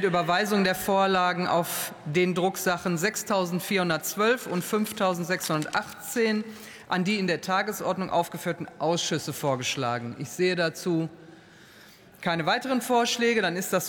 Überweisung der Vorlagen auf den Drucksachen 6.412 und 5.618 an die in der Tagesordnung aufgeführten Ausschüsse vorgeschlagen. Ich sehe dazu keine weiteren Vorschläge. Dann ist das